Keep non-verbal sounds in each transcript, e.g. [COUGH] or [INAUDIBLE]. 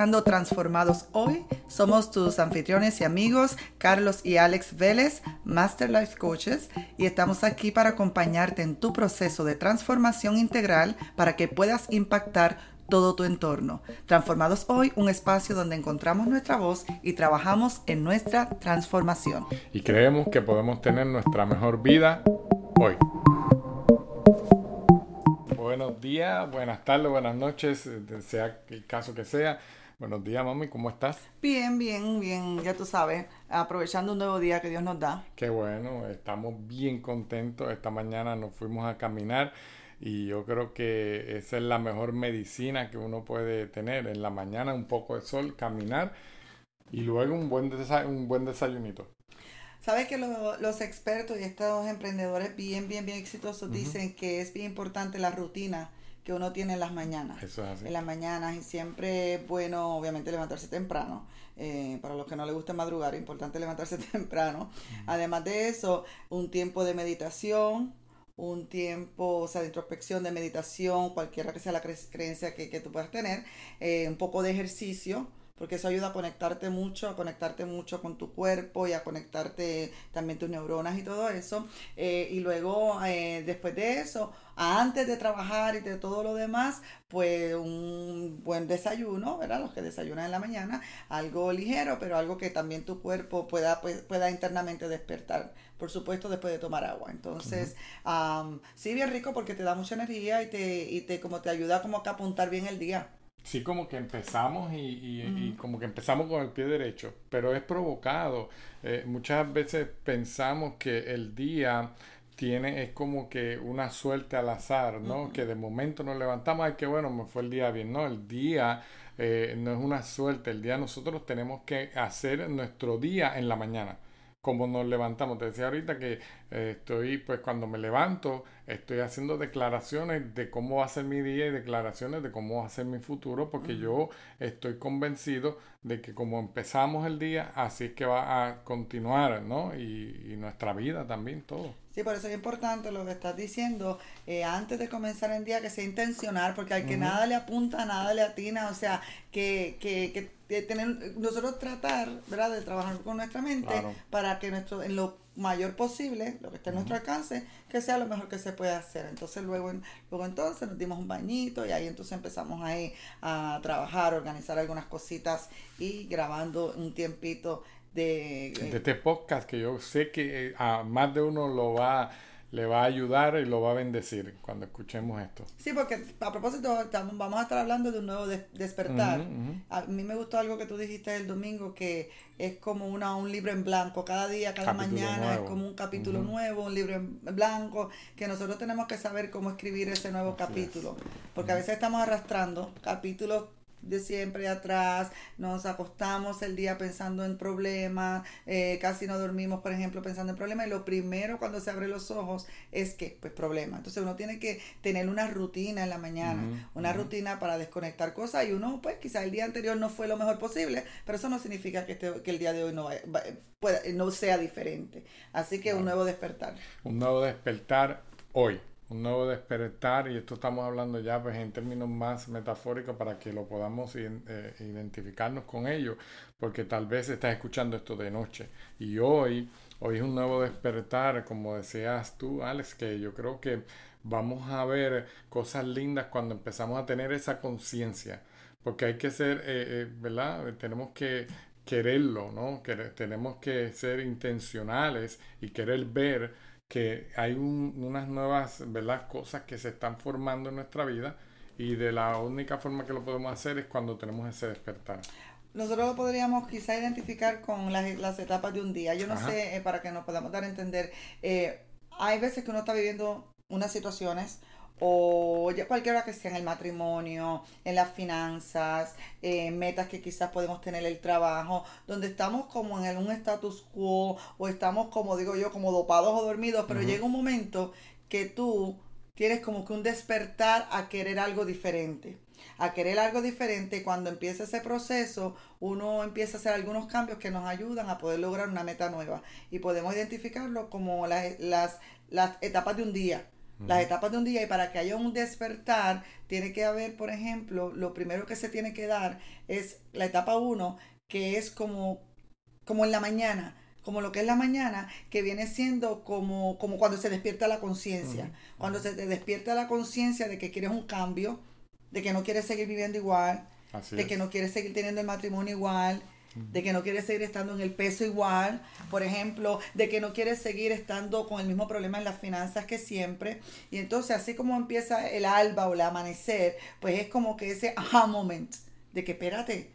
Transformados Hoy. Somos tus anfitriones y amigos, Carlos y Alex Vélez, Master Life Coaches, y estamos aquí para acompañarte en tu proceso de transformación integral para que puedas impactar todo tu entorno. Transformados Hoy, un espacio donde encontramos nuestra voz y trabajamos en nuestra transformación. Y creemos que podemos tener nuestra mejor vida hoy buenos días, buenas tardes, buenas noches, eh, sea el caso que sea. Buenos días, mami, ¿cómo estás? Bien, bien, bien, ya tú sabes, aprovechando un nuevo día que Dios nos da. Qué bueno, estamos bien contentos. Esta mañana nos fuimos a caminar y yo creo que esa es la mejor medicina que uno puede tener. En la mañana un poco de sol, caminar y luego un buen, un buen desayunito. Sabes que los expertos y estos emprendedores bien, bien, bien exitosos dicen que es bien importante la rutina que uno tiene en las mañanas. Eso es así. En las mañanas y siempre es bueno, obviamente, levantarse temprano. Eh, para los que no les gusta madrugar, es importante levantarse [LAUGHS] temprano. Además de eso, un tiempo de meditación, un tiempo, o sea, de introspección, de meditación, cualquiera que sea la creencia que, que tú puedas tener, eh, un poco de ejercicio porque eso ayuda a conectarte mucho, a conectarte mucho con tu cuerpo y a conectarte también tus neuronas y todo eso. Eh, y luego, eh, después de eso, antes de trabajar y de todo lo demás, pues un buen desayuno, ¿verdad? Los que desayunan en la mañana, algo ligero, pero algo que también tu cuerpo pueda, pues, pueda internamente despertar. Por supuesto, después de tomar agua. Entonces, sí, bien rico porque te da mucha energía y te, y te, como te ayuda como a apuntar bien el día. Sí, como que empezamos y, como que empezamos con el pie derecho, pero es provocado. Eh, muchas veces pensamos que el día tiene, es como que una suerte al azar, ¿no? Que de momento nos levantamos, ay, que bueno, me fue el día bien. No, el día eh, no es una suerte, el día nosotros tenemos que hacer nuestro día en la mañana como nos levantamos. Te decía ahorita que eh, estoy, pues cuando me levanto, estoy haciendo declaraciones de cómo va a ser mi día y declaraciones de cómo va a ser mi futuro, porque yo estoy convencido de que como empezamos el día, así es que va a continuar, ¿no? Y, y nuestra vida también, todo. Sí, por eso es importante lo que estás diciendo, eh, antes de comenzar el día, que sea intencional, porque al que nada le apunta, nada le atina, o sea, que, que, que tener, nosotros tratar, ¿verdad?, de trabajar con nuestra mente para que nuestro, en lo mayor posible, lo que esté en nuestro alcance, que sea lo mejor que se pueda hacer. Entonces luego, luego entonces nos dimos un bañito y ahí entonces empezamos ahí a trabajar, organizar algunas cositas y grabando un tiempito de, de este podcast que yo sé que eh, a más de uno lo va le va a ayudar y lo va a bendecir cuando escuchemos esto. Sí, porque a propósito, vamos a estar hablando de un nuevo despertar. A mí me gustó algo que tú dijiste el domingo, que es como una, un libro en blanco. Cada día, cada mañana es como un capítulo nuevo, un libro en blanco, que nosotros tenemos que saber cómo escribir ese nuevo capítulo. Porque a veces estamos arrastrando capítulos de siempre atrás, nos acostamos el día pensando en problemas, eh, casi no dormimos, por ejemplo, pensando en problemas, y lo primero cuando se abre los ojos es que, pues, problema. Entonces uno tiene que tener una rutina en la mañana, una rutina para desconectar cosas, y uno, pues, quizás el día anterior no fue lo mejor posible, pero eso no significa que, este, que el día de hoy no, pueda, no sea diferente. Así que un nuevo despertar. Un nuevo despertar hoy un nuevo despertar y esto estamos hablando ya pues en términos más metafóricos para que lo podamos eh, identificarnos con ello porque tal vez estás escuchando esto de noche. Y hoy hoy es un nuevo despertar como decías tú Alex que yo creo que vamos a ver cosas lindas cuando empezamos a tener esa conciencia porque hay que ser eh, eh, verdad tenemos que quererlo no tenemos que ser intencionales y querer ver que hay unas nuevas ¿verdad? cosas que se están formando en nuestra vida y de la única forma que lo podemos hacer es cuando tenemos ese despertar. Nosotros lo podríamos quizá identificar con las, las etapas de un día. Yo no sé, eh, para que nos podamos dar a entender, eh, hay veces que uno está viviendo unas situaciones o ya cualquiera que sea en el matrimonio, en las finanzas, eh, metas que quizás podemos tener el trabajo, donde estamos como en un status quo o estamos como digo yo, como dopados o dormidos, pero llega un momento que tú tienes como que un despertar a querer algo diferente. A querer algo diferente, cuando empieza ese proceso, uno empieza a hacer algunos cambios que nos ayudan a poder lograr una meta nueva. Y podemos identificarlo como las, las, las etapas de un día las etapas de un día y para que haya un despertar, tiene que haber, por ejemplo, lo primero que se tiene que dar es la etapa 1, que es como, como en la mañana, como lo que es la mañana, que viene siendo como, como cuando se despierta la conciencia, cuando se te despierta la conciencia de que quieres un cambio, de que no quieres seguir viviendo igual, de que no quieres seguir teniendo el matrimonio igual, de que no quieres seguir estando en el peso igual, por ejemplo, de que no quieres seguir estando con el mismo problema en las finanzas que siempre. Y entonces, así como empieza el alba o el amanecer, pues es como que ese aha moment de que espérate,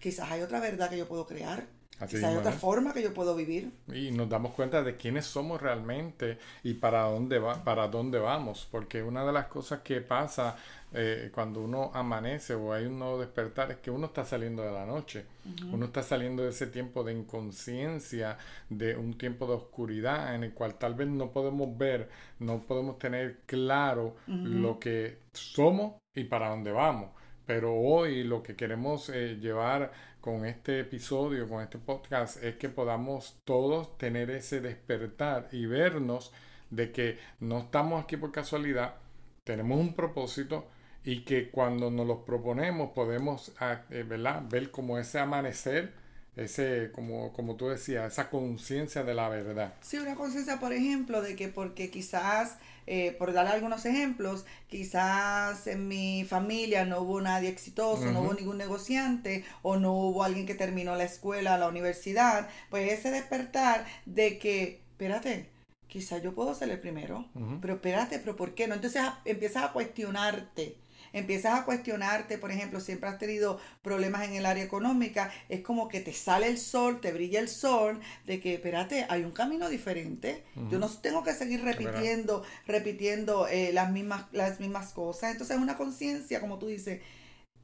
quizás hay otra verdad que yo puedo crear. quizás hay otra forma que yo puedo vivir. Y nos damos cuenta de quiénes somos realmente y para dónde va, para dónde vamos, porque una de las cosas que pasa eh, cuando uno amanece o hay un nuevo despertar es que uno está saliendo de la noche, uno está saliendo de ese tiempo de inconsciencia, de un tiempo de oscuridad en el cual tal vez no podemos ver, no podemos tener claro lo que somos y para dónde vamos. Pero hoy lo que queremos eh, llevar con este episodio, con este podcast, es que podamos todos tener ese despertar y vernos de que no estamos aquí por casualidad, tenemos un propósito, y que cuando nos los proponemos podemos ah, eh, ver como ese amanecer, ese, como, como tú decías, esa conciencia de la verdad. Sí, una conciencia, por ejemplo, de que porque quizás, eh, por dar algunos ejemplos, quizás en mi familia no hubo nadie exitoso, no hubo ningún negociante o no hubo alguien que terminó la escuela, la universidad, pues ese despertar de que, espérate, quizás yo puedo ser el primero, pero espérate, pero ¿por qué no? Entonces empiezas a cuestionarte empiezas a cuestionarte, por ejemplo, siempre has tenido problemas en el área económica, es como que te sale el sol, te brilla el sol, de que, espérate, hay un camino diferente. Yo no tengo que seguir repitiendo, repitiendo eh, las, mismas, las mismas cosas. Entonces es una conciencia, como tú dices,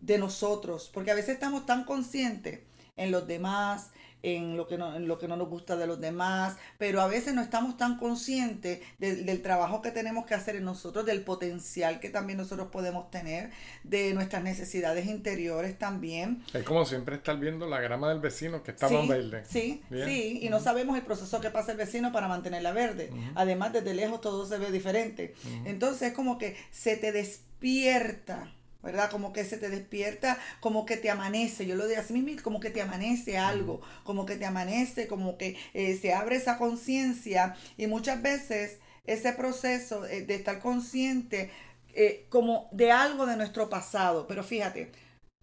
de nosotros, porque a veces estamos tan conscientes en los demás, en lo que no, en lo que no nos gusta de los demás, pero a veces no estamos tan conscientes del trabajo que tenemos que hacer en nosotros, del potencial que también nosotros podemos tener, de nuestras necesidades interiores también. Es como siempre estar viendo la grama del vecino que está más verde. Sí, sí, y no sabemos el proceso que pasa el vecino para mantenerla verde. Además, desde lejos todo se ve diferente. Entonces es como que se te despierta ¿verdad? Como que se te despierta, como que te amanece, yo lo digo así mismo, como que te amanece algo, como que te amanece, como que eh, se abre esa conciencia. Y muchas veces ese proceso eh, de estar consciente eh, como de algo de nuestro pasado, pero fíjate,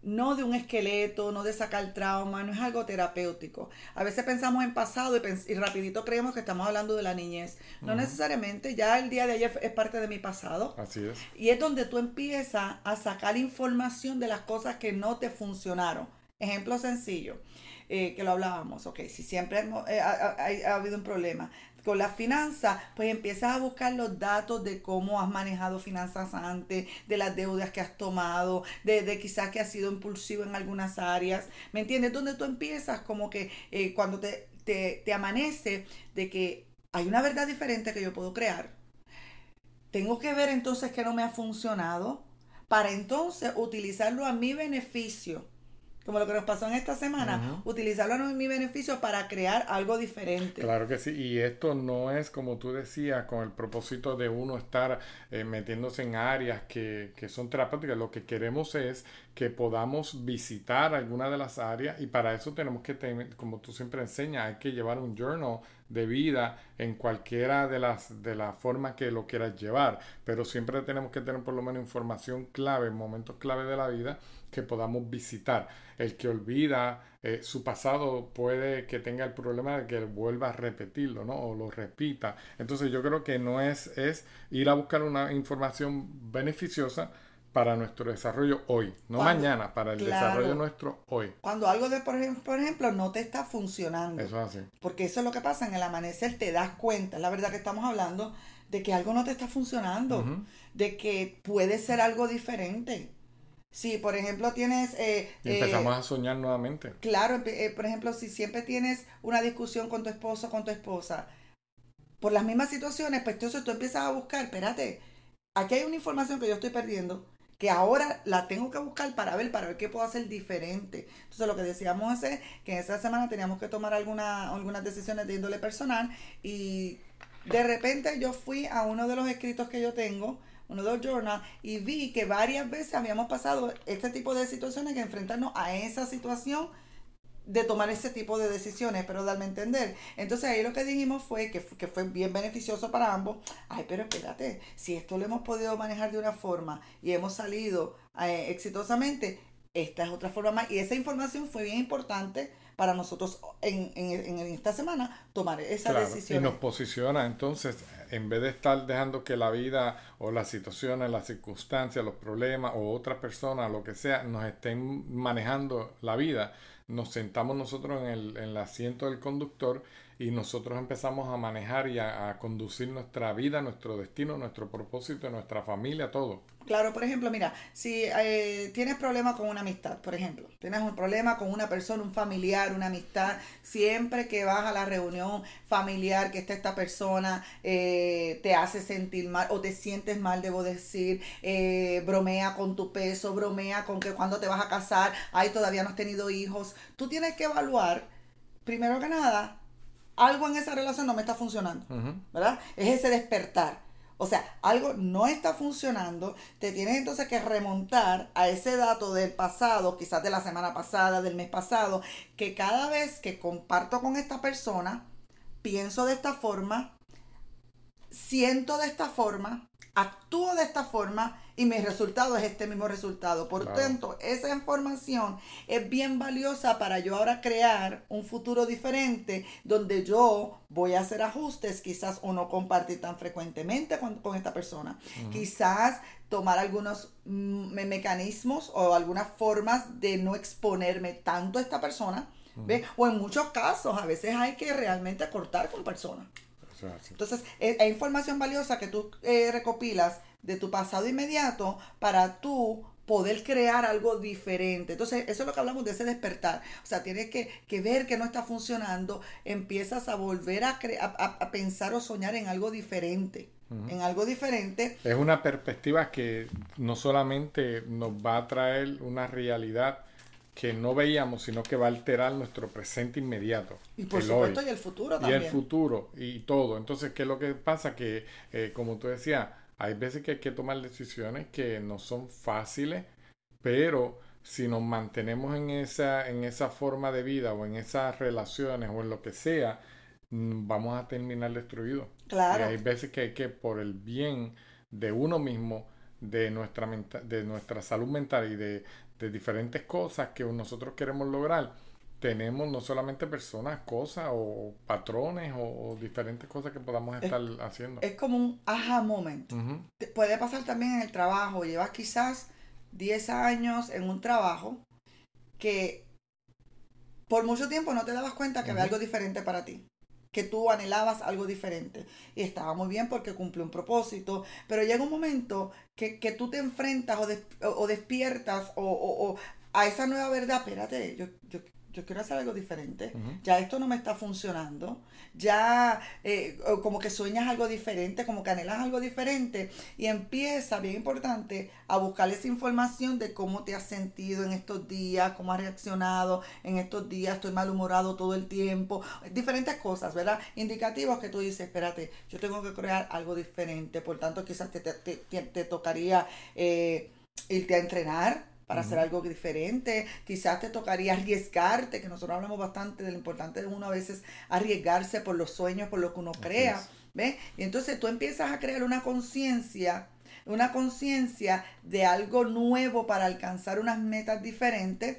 no de un esqueleto, no de sacar trauma, no es algo terapéutico. A veces pensamos en pasado y, rapidito creemos que estamos hablando de la niñez. No necesariamente, ya el día de ayer es parte de mi pasado. Así es. Y es donde tú empiezas a sacar información de las cosas que no te funcionaron. Ejemplo sencillo, eh, que lo hablábamos, ok, si siempre eh, ha, habido un problema, con la finanza, pues empiezas a buscar los datos de cómo has manejado finanzas antes, de las deudas que has tomado, de, quizás que has sido impulsivo en algunas áreas. ¿Me entiendes? Donde tú empiezas como que eh, cuando te, te, te amanece de que hay una verdad diferente que yo puedo crear. Tengo que ver entonces que no me ha funcionado para entonces utilizarlo a mi beneficio como lo que nos pasó en esta semana, utilizarlo en mi beneficio para crear algo diferente. Claro que sí, y esto no es como tú decías, con el propósito de uno estar eh, metiéndose en áreas que, que son terapéuticas, lo que queremos es que podamos visitar alguna de las áreas y para eso tenemos que, tener, como tú siempre enseñas, hay que llevar un journal de vida en cualquiera de las de las formas que lo quieras llevar, pero siempre tenemos que tener por lo menos información clave, momentos clave de la vida que podamos visitar. El que olvida eh, su pasado puede que tenga el problema de que vuelva a repetirlo, ¿no? O lo repita. Entonces yo creo que no es, es ir a buscar una información beneficiosa para nuestro desarrollo hoy, no mañana, para el desarrollo nuestro hoy. Cuando algo de, por ejemplo, por ejemplo, no te está funcionando. Eso es así. Porque eso es lo que pasa en el amanecer, te das cuenta, la verdad que estamos hablando de que algo no te está funcionando, de que puede ser algo diferente. Si, por ejemplo, tienes... Eh, y empezamos eh, a soñar nuevamente. Claro, eh, por ejemplo, si siempre tienes una discusión con tu esposo con tu esposa, por las mismas situaciones, pues entonces tú empiezas a buscar, espérate, aquí hay una información que yo estoy perdiendo, que ahora la tengo que buscar para ver, para ver qué puedo hacer diferente. Entonces lo que decíamos es que en esa semana teníamos que tomar alguna, algunas decisiones de índole personal y de repente yo fui a uno de los escritos que yo tengo, uno de los journals, y vi que varias veces habíamos pasado este tipo de situaciones que enfrentarnos a esa situación de tomar ese tipo de decisiones, pero darme a entender. Entonces ahí lo que dijimos fue que, que, fue bien beneficioso para ambos. Ay, pero espérate, si esto lo hemos podido manejar de una forma y hemos salido eh, exitosamente, esta es otra forma más. Y esa información fue bien importante para nosotros en, en, en esta semana tomar esa decisión. Y nos posiciona entonces, en vez de estar dejando que la vida o las situaciones, las circunstancias, los problemas o otra persona, lo que sea, nos estén manejando la vida nos sentamos nosotros en el, en el asiento del conductor y nosotros empezamos a manejar y a, conducir nuestra vida, nuestro destino, nuestro propósito, nuestra familia, todo. Claro, por ejemplo, mira, si eh, tienes problemas con una amistad, por ejemplo, tienes un problema con una persona, un familiar, una amistad, siempre que vas a la reunión familiar que está esta persona, eh, te hace sentir mal o te sientes mal, debo decir, eh, bromea con tu peso, bromea con que cuando te vas a casar, ay, todavía no has tenido hijos, tú tienes que evaluar, primero que nada, algo en esa relación no me está funcionando, ¿verdad? Es ese despertar. O sea, algo no está funcionando, te tienes entonces que remontar a ese dato del pasado, quizás de la semana pasada, del mes pasado, que cada vez que comparto con esta persona, pienso de esta forma, siento de esta forma, actúo de esta forma y mi resultado es este mismo resultado. Por tanto, esa información es bien valiosa para yo ahora crear un futuro diferente donde yo voy a hacer ajustes, quizás o no compartir tan frecuentemente con, esta persona. Quizás tomar algunos mm, mecanismos o algunas formas de no exponerme tanto a esta persona. O en muchos casos, a veces hay que realmente cortar con personas. Entonces, es, información valiosa que tú eh, recopilas de tu pasado inmediato para tú poder crear algo diferente. Entonces, eso es lo que hablamos de ese despertar. O sea, tienes que, ver que no está funcionando, empiezas a volver a, a, pensar o soñar en algo diferente. En algo diferente. Es una perspectiva que no solamente nos va a traer una realidad, que no veíamos, sino que va a alterar nuestro presente inmediato. Y por supuesto, y el futuro también. Y el futuro, y todo. Entonces, ¿qué es lo que pasa? Que, eh, como tú decías, hay veces que hay que tomar decisiones que no son fáciles, pero si nos mantenemos en esa, en esa forma de vida o en esas relaciones o en lo que sea, mm, vamos a terminar destruidos. Claro. Y hay veces que hay que, por el bien de uno mismo, de nuestra, de nuestra salud mental y de, de diferentes cosas que nosotros queremos lograr, tenemos no solamente personas, cosas o patrones o, diferentes cosas que podamos estar haciendo. Es como un aha moment. Puede pasar también en el trabajo. Llevas quizás 10 años en un trabajo que por mucho tiempo no te dabas cuenta que había algo diferente para ti que tú anhelabas algo diferente. Y estaba muy bien porque cumple un propósito, pero llega un momento que, tú te enfrentas o, despiertas o, a esa nueva verdad, espérate, yo, yo, yo quiero hacer algo diferente, ya esto no me está funcionando, ya eh, como que sueñas algo diferente, como que anhelas algo diferente. Y empieza, bien importante, a buscar esa información de cómo te has sentido en estos días, cómo has reaccionado en estos días, estoy malhumorado todo el tiempo, diferentes cosas, ¿verdad? Indicativos que tú dices, espérate, yo tengo que crear algo diferente, por tanto quizás te, te, tocaría eh, irte a entrenar, para hacer algo diferente. Quizás te tocaría arriesgarte, que nosotros hablamos bastante de lo importante de uno a veces arriesgarse por los sueños, por lo que uno crea. ¿Ves? Y entonces tú empiezas a crear una conciencia, una conciencia de algo nuevo para alcanzar unas metas diferentes.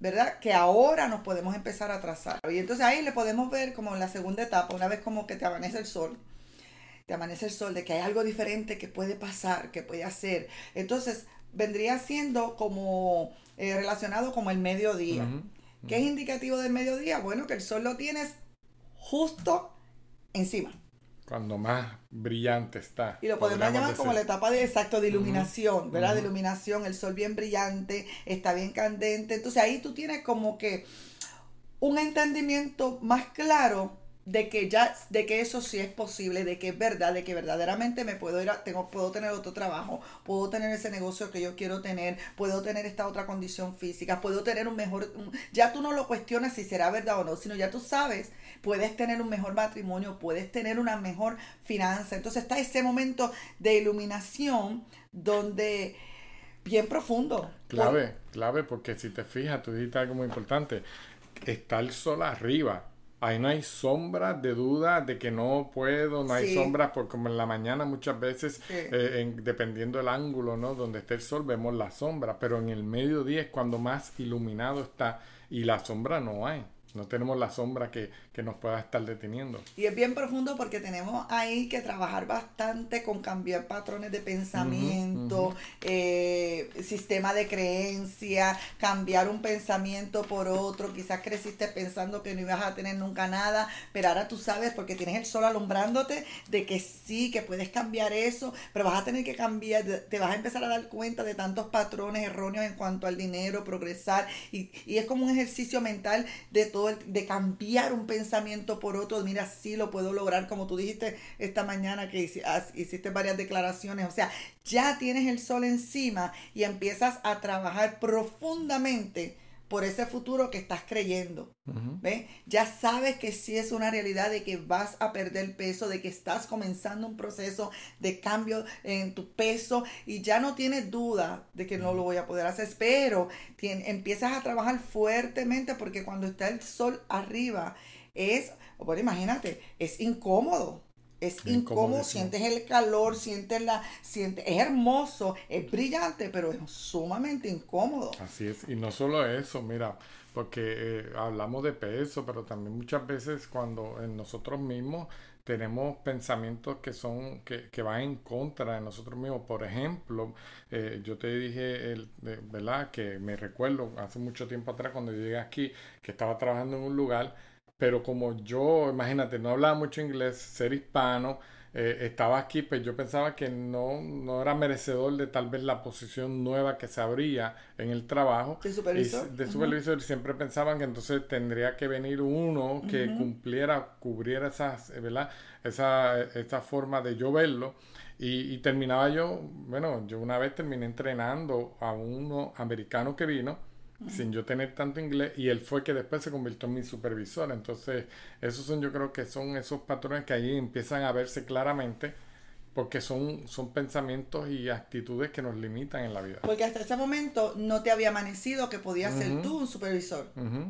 ¿verdad? Que ahora nos podemos empezar a trazar. Y entonces ahí le podemos ver como en la segunda etapa, una vez como que te amanece el sol, te amanece el sol, de que hay algo diferente que puede pasar, que puede hacer. Entonces, vendría siendo como eh, relacionado como el mediodía. ¿Qué es indicativo del mediodía? Bueno, que el sol lo tienes justo encima. Cuando más brillante está. Y lo podemos llamar como la etapa de exacto de iluminación, ¿verdad? De iluminación, el sol bien brillante, está bien candente. Entonces ahí tú tienes como que un entendimiento más claro de que ya, de que eso sí es posible, de que es verdad, de que verdaderamente me puedo ir a, tengo, puedo tener otro trabajo, puedo tener ese negocio que yo quiero tener, puedo tener esta otra condición física, puedo tener un mejor, ya tú no lo cuestionas si será verdad o no, sino ya tú sabes, puedes tener un mejor matrimonio, puedes tener una mejor finanza. Entonces está ese momento de iluminación donde bien profundo. Clave, clave, porque si te fijas, tú dijiste algo muy importante, está el sol arriba ahí no hay sombra de duda de que no puedo, no hay sombras, porque como en la mañana muchas veces, eh, dependiendo del ángulo, ¿no? Donde esté el sol, vemos la sombra, pero en el mediodía es cuando más iluminado está y la sombra no hay. No tenemos la sombra que, nos pueda estar deteniendo. Y es bien profundo porque tenemos ahí que trabajar bastante con cambiar patrones de pensamiento, eh, sistema de creencia, cambiar un pensamiento por otro. Quizás creciste pensando que no ibas a tener nunca nada, pero ahora tú sabes porque tienes el sol alumbrándote de que sí, que puedes cambiar eso, pero vas a tener que cambiar, te vas a empezar a dar cuenta de tantos patrones erróneos en cuanto al dinero, progresar. Y, y es como un ejercicio mental de todo de cambiar un pensamiento por otro, mira, sí lo puedo lograr, como tú dijiste esta mañana que hiciste varias declaraciones, o sea, ya tienes el sol encima y empiezas a trabajar profundamente por ese futuro que estás creyendo. Ya sabes que sí es una realidad de que vas a perder peso, de que estás comenzando un proceso de cambio en tu peso y ya no tienes duda de que no lo voy a poder hacer, pero empiezas a trabajar fuertemente porque cuando está el sol arriba es, bueno, imagínate, es incómodo es incómodo, sientes el calor, sientes la, sientes, es hermoso, es brillante, pero es sumamente incómodo. Así es, y no solo eso, mira, porque eh, hablamos de peso, pero también muchas veces cuando en nosotros mismos tenemos pensamientos que son que, que van en contra de nosotros mismos. Por ejemplo, eh, yo te dije, el, ¿verdad? Que me recuerdo hace mucho tiempo atrás cuando llegué aquí, que estaba trabajando en un lugar pero como yo, imagínate, no hablaba mucho inglés, ser hispano, eh, estaba aquí, pues yo pensaba que no, no era merecedor de tal vez la posición nueva que se abría en el trabajo. ¿De supervisor? de supervisor, siempre pensaban que entonces tendría que venir uno que cumpliera, cubriera esas, eh, ¿verdad? Esa, esa forma de yo verlo. Y, y, terminaba yo, bueno, yo una vez terminé entrenando a uno americano que vino sin yo tener tanto inglés y él fue que después se convirtió en mi supervisor. Entonces, esos son yo creo que son esos patrones que ahí empiezan a verse claramente porque son, son pensamientos y actitudes que nos limitan en la vida. Porque hasta ese momento no te había amanecido que podías ser tú un supervisor.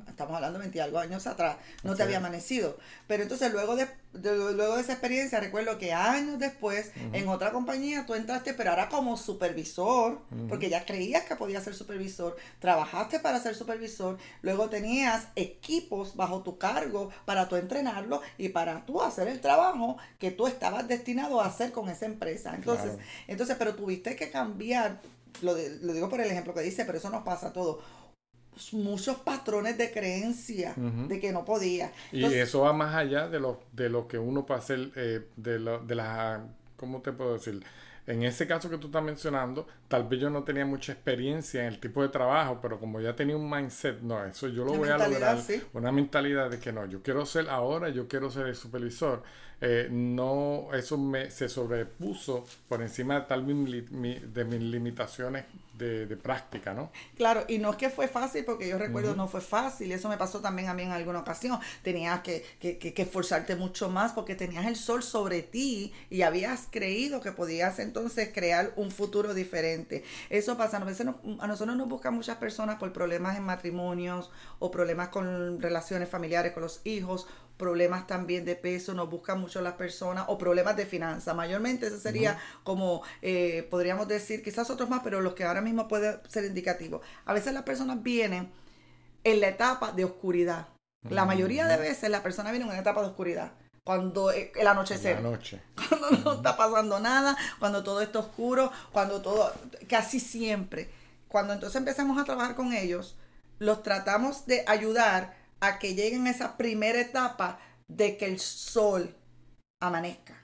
Estamos hablando de 20 algo años atrás. No te había amanecido. Pero entonces luego de, luego de esa experiencia, recuerdo que años después, en otra compañía, tú entraste, pero ahora como supervisor, porque ya creías que podías ser supervisor, trabajaste para ser supervisor, luego tenías equipos bajo tu cargo para tú entrenarlo y para tú hacer el trabajo que tú estabas destinado a hacer con esa empresa. Entonces, entonces pero tuviste que cambiar, lo, lo, digo por el ejemplo que dice, pero eso nos pasa a todos muchos patrones de creencia de que no podía. y eso va más allá de lo, de lo que uno puede hacer, eh, de, lo, de la, ¿cómo te puedo decir? En ese caso que tú estás mencionando, tal vez yo no tenía mucha experiencia en el tipo de trabajo, pero como ya tenía un mindset, no, eso yo lo voy a lograr. Una mentalidad de que no, yo quiero ser ahora, yo quiero ser el supervisor. Eh, no, eso me, se sobrepuso por encima de tal de mis limitaciones de, de, práctica, ¿no? Claro, y no es que fue fácil, porque yo recuerdo no fue fácil, eso me pasó también a mí en alguna ocasión, tenías que, que, que, esforzarte mucho más porque tenías el sol sobre ti y habías creído que podías entonces crear un futuro diferente. Eso pasa, a veces a nosotros nos buscan muchas personas por problemas en matrimonios o problemas con relaciones familiares con los hijos problemas también de peso, nos buscan mucho las personas, o problemas de finanzas. Mayormente ese sería como, eh, podríamos decir, quizás otros más, pero los que ahora mismo pueden ser indicativos. A veces las personas vienen en la etapa de oscuridad. La mayoría de veces las personas vienen en una etapa de oscuridad. Cuando eh, el anochecer. noche. [LAUGHS] Cuando no está pasando nada, cuando todo está oscuro, cuando todo, casi siempre. Cuando entonces empezamos a trabajar con ellos, los tratamos de ayudar a que lleguen a esa primera etapa de que el sol amanezca.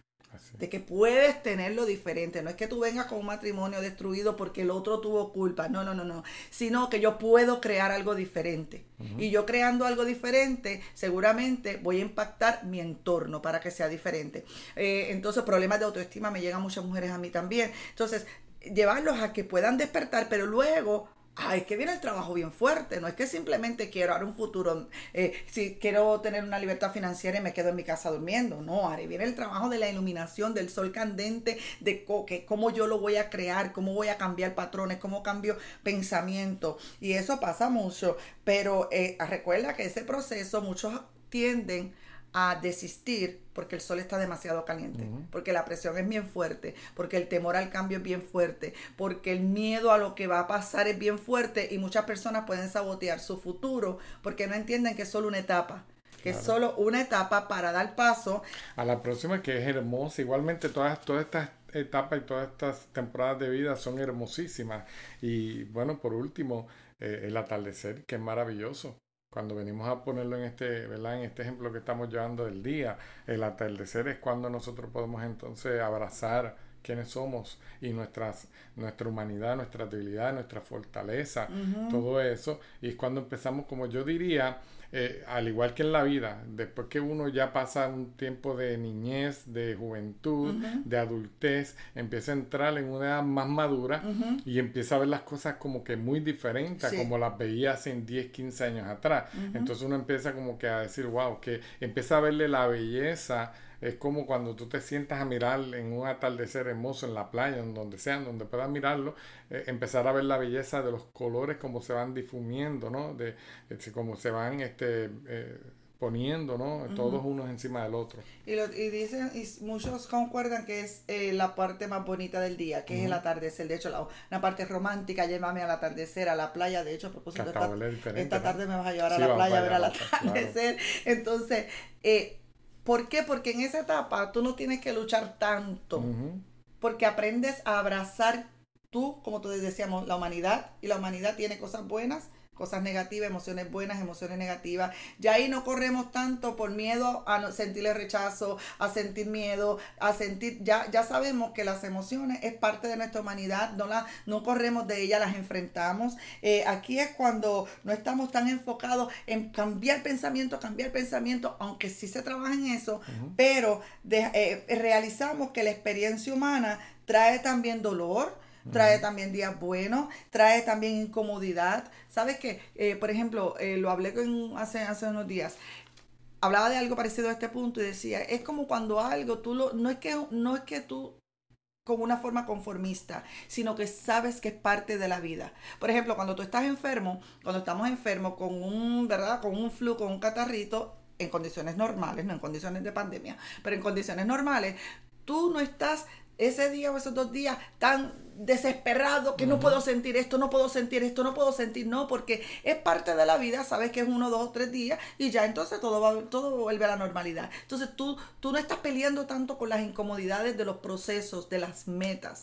de que puedes tenerlo diferente. No es que tú vengas con un matrimonio destruido porque el otro tuvo culpa, no, no, no, no, sino que yo puedo crear algo diferente. Y yo creando algo diferente, seguramente voy a impactar mi entorno para que sea diferente. Eh, entonces, problemas de autoestima me llegan muchas mujeres a mí también. Entonces, llevarlos a que puedan despertar, pero luego Ay, es que viene el trabajo bien fuerte, no es que simplemente quiero ahora un futuro, eh, si quiero tener una libertad financiera y me quedo en mi casa durmiendo, no, ahora viene el trabajo de la iluminación, del sol candente, de cómo yo lo voy a crear, cómo voy a cambiar patrones, cómo cambio pensamiento, y eso pasa mucho, pero eh, recuerda que ese proceso muchos tienden a desistir porque el sol está demasiado caliente, porque la presión es bien fuerte, porque el temor al cambio es bien fuerte, porque el miedo a lo que va a pasar es bien fuerte y muchas personas pueden sabotear su futuro porque no entienden que es solo una etapa que es solo una etapa para dar paso a la próxima que es hermosa. Igualmente todas, todas estas etapas y todas estas temporadas de vida son hermosísimas. Y bueno, por último, eh, el atardecer, que es maravilloso. Cuando venimos a ponerlo en este, ¿verdad? En este ejemplo que estamos llevando del día, el atardecer es cuando nosotros podemos entonces abrazar quiénes somos y nuestras, nuestra humanidad, nuestra debilidad, nuestra fortaleza, todo eso. Y es cuando empezamos, como yo diría, eh, al igual que en la vida, después que uno ya pasa un tiempo de niñez, de juventud, de adultez, empieza a entrar en una edad más madura y empieza a ver las cosas como que muy diferentes como las veía hace 10, 15 años atrás. Entonces uno empieza como que a decir, wow, que empieza a verle la belleza es como cuando tú te sientas a mirar en un atardecer hermoso en la playa, en donde sea, donde puedas mirarlo, eh, empezar a ver la belleza de los colores como se van difumiendo, ¿no? De, de como se van este, eh, poniendo, ¿no? Todos unos encima del otro. Y, lo, y dicen, y muchos concuerdan que es eh, la parte más bonita del día, que es el atardecer. De hecho, la, una parte romántica, llévame al atardecer, a la playa. De hecho, a propósito, esta, esta tarde me vas a llevar a la playa a ver al atardecer. Entonces, eh, ¿Por qué? Porque en esa etapa tú no tienes que luchar tanto. Porque aprendes a abrazar tú, como tú decíamos, la humanidad. Y la humanidad tiene cosas buenas cosas negativas, emociones buenas, emociones negativas. Ya ahí no corremos tanto por miedo a sentirle rechazo, a sentir miedo, a sentir, ya, ya sabemos que las emociones es parte de nuestra humanidad, no, la, no corremos de ellas, las enfrentamos. Eh, aquí es cuando no estamos tan enfocados en cambiar pensamiento, cambiar pensamiento, aunque sí se trabaja en eso, pero eh, realizamos que la experiencia humana trae también dolor, trae también días buenos, trae también incomodidad. ¿Sabes qué? Eh, por ejemplo, eh, lo hablé con, hace, hace unos días. Hablaba de algo parecido a este punto y decía, es como cuando algo, tú lo, no es que, no es que tú con una forma conformista, sino que sabes que es parte de la vida. Por ejemplo, cuando tú estás enfermo, cuando estamos enfermos con un, ¿verdad? Con un flu, con un catarrito, en condiciones normales, no en condiciones de pandemia, pero en condiciones normales, tú no estás ese día o esos dos días tan desesperado, que no puedo sentir esto, no puedo sentir esto, no puedo sentir, no, porque es parte de la vida, sabes que es uno, dos, tres días y ya entonces todo, va, todo vuelve a la normalidad. Entonces tú, tú no estás peleando tanto con las incomodidades de los procesos, de las metas.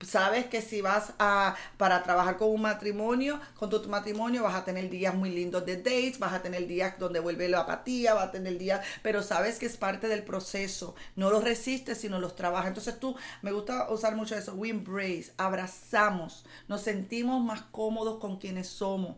Sabes que si vas a, para trabajar con un matrimonio, con tu matrimonio vas a tener días muy lindos de dates, vas a tener días donde vuelve la apatía, vas a tener días, pero sabes que es parte del proceso, no los resistes, sino los trabajas. Entonces tú, me gusta usar mucho eso, we embrace abrazamos, nos sentimos más cómodos con quienes somos.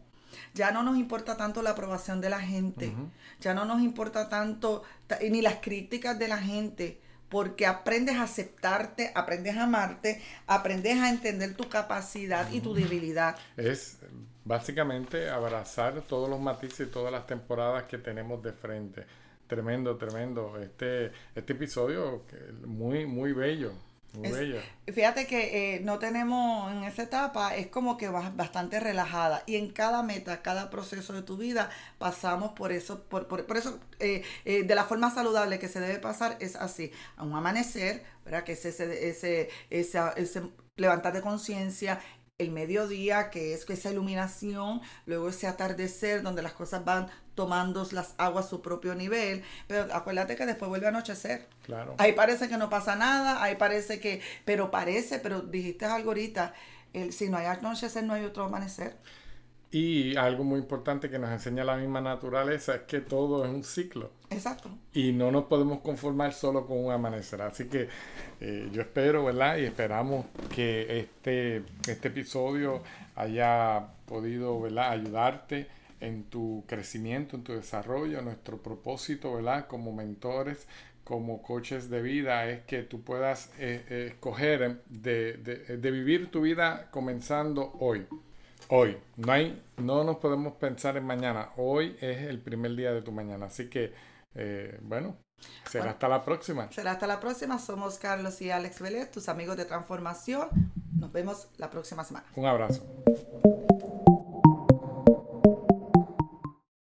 Ya no nos importa tanto la aprobación de la gente, ya no nos importa tanto ni las críticas de la gente, porque aprendes a aceptarte, aprendes a amarte, aprendes a entender tu capacidad y tu debilidad. Es básicamente abrazar todos los matices y todas las temporadas que tenemos de frente. Tremendo, tremendo. Este, este episodio muy, muy bello. Fíjate que eh, no tenemos en esa etapa, es como que vas bastante relajada y en cada meta, cada proceso de tu vida pasamos por eso, por, por, eso eh, eh, de la forma saludable que se debe pasar es así, a un amanecer, ¿verdad? Que es ese, ese, ese, ese levantar de conciencia, el mediodía, que es esa iluminación, luego ese atardecer donde las cosas van tomando las aguas a su propio nivel, pero acuérdate que después vuelve a anochecer. Claro. Ahí parece que no pasa nada, ahí parece que, pero parece, pero dijiste algo ahorita, el, si no hay anochecer no hay otro amanecer. Y algo muy importante que nos enseña la misma naturaleza es que todo es un ciclo. Exacto. Y no nos podemos conformar solo con un amanecer. Así que eh, yo espero, ¿verdad? Y esperamos que este, este episodio haya podido, ¿verdad? Ayudarte en tu crecimiento, en tu desarrollo. Nuestro propósito, ¿verdad? Como mentores, como coaches de vida, es que tú puedas eh, eh, escoger de, de, vivir tu vida comenzando hoy. Hoy. No, hay, no nos podemos pensar en mañana. Hoy es el primer día de tu mañana. Así que, eh, bueno, será hasta la próxima. Será hasta la próxima. Somos Carlos y Alex Vélez, tus amigos de transformación. Nos vemos la próxima semana. Un abrazo.